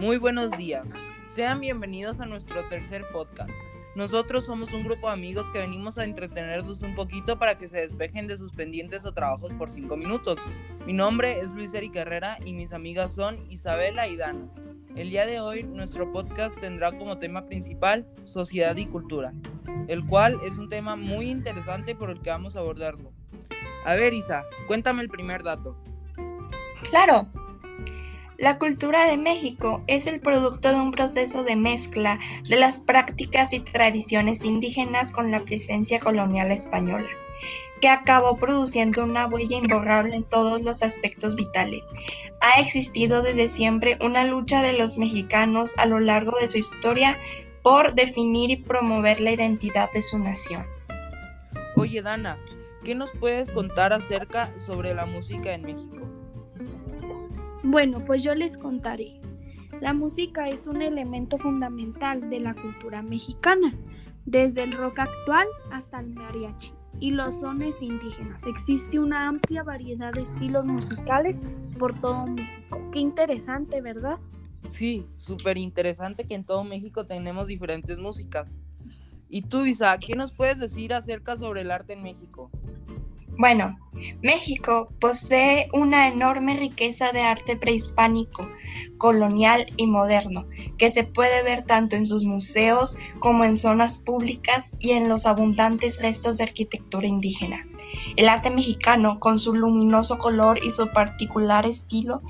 Muy buenos días. Sean bienvenidos a nuestro tercer podcast. Nosotros somos un grupo de amigos que venimos a entretenerlos un poquito para que se despejen de sus pendientes o trabajos por cinco minutos. Mi nombre es Luis Eric Herrera y mis amigas son Isabela y Dana. El día de hoy nuestro podcast tendrá como tema principal sociedad y cultura, el cual es un tema muy interesante por el que vamos a abordarlo. A ver Isa, cuéntame el primer dato. Claro, la cultura de México es el producto de un proceso de mezcla de las prácticas y tradiciones indígenas con la presencia colonial española, que acabó produciendo una huella imborrable en todos los aspectos vitales. Ha existido desde siempre una lucha de los mexicanos a lo largo de su historia por definir y promover la identidad de su nación. Oye Dana, ¿qué nos puedes contar acerca sobre la música en México? Bueno, pues yo les contaré. La música es un elemento fundamental de la cultura mexicana, desde el rock actual hasta el mariachi y los sones indígenas. Existe una amplia variedad de estilos musicales por todo México. Qué interesante, ¿verdad? Sí, súper interesante que en todo México tenemos diferentes músicas. ¿Y tú, Isa, qué nos puedes decir acerca sobre el arte en México? Bueno, México posee una enorme riqueza de arte prehispánico, colonial y moderno, que se puede ver tanto en sus museos como en zonas públicas y en los abundantes restos de arquitectura indígena. El arte mexicano, con su luminoso color y su particular estilo,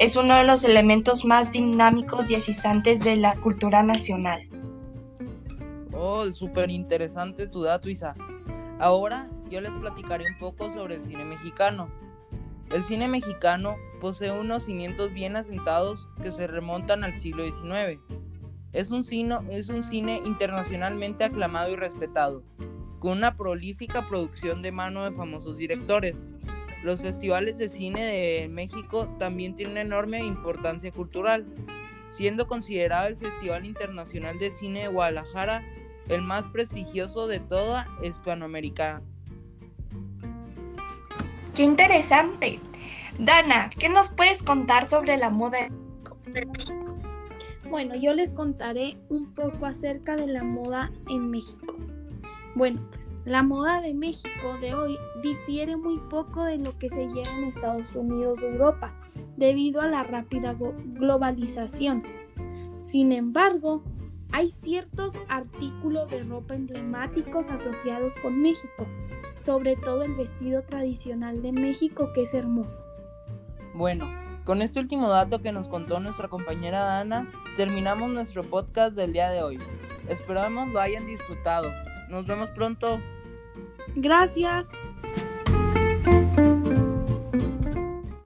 es uno de los elementos más dinámicos y hechizantes de la cultura nacional. Oh, súper interesante tu dato, Isa. Ahora yo les platicaré un poco sobre el cine mexicano. El cine mexicano posee unos cimientos bien asentados que se remontan al siglo XIX. Es un, cine, internacionalmente aclamado y respetado, con una prolífica producción de mano de famosos directores. Los festivales de cine de México también tienen una enorme importancia cultural, siendo considerado el Festival Internacional de Cine de Guadalajara el más prestigioso de toda Hispanoamérica. ¡Qué interesante! Dana, ¿qué nos puedes contar sobre la moda? Bueno, yo les contaré un poco acerca de la moda en México. Bueno, pues la moda de México de hoy difiere muy poco de lo que se lleva en Estados Unidos o Europa, debido a la rápida globalización. Sin embargo, hay ciertos artículos de ropa emblemáticos asociados con México, sobre todo el vestido tradicional de México que es hermoso. Bueno, con este último dato que nos contó nuestra compañera Dana, terminamos nuestro podcast del día de hoy. Esperamos lo hayan disfrutado. Nos vemos pronto. Gracias.